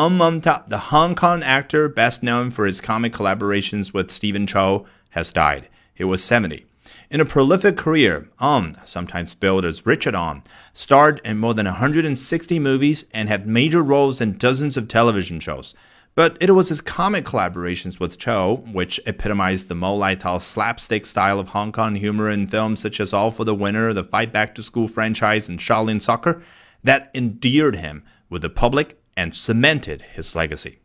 Ng Man-tat, the Hong Kong actor best known for his comic collaborations with Stephen Chow has died. He was 70. In a prolific career, Ng, sometimes billed as Richard Ng, starred in more than 160 movies and had major roles in dozens of television shows. But it was his comic collaborations with Chow, which epitomized the Mo Lei Tau slapstick style of Hong Kong humor in films such as All for the Winner, the Fight Back to School franchise, and Shaolin Soccer, that endeared him with the public and cemented his legacy.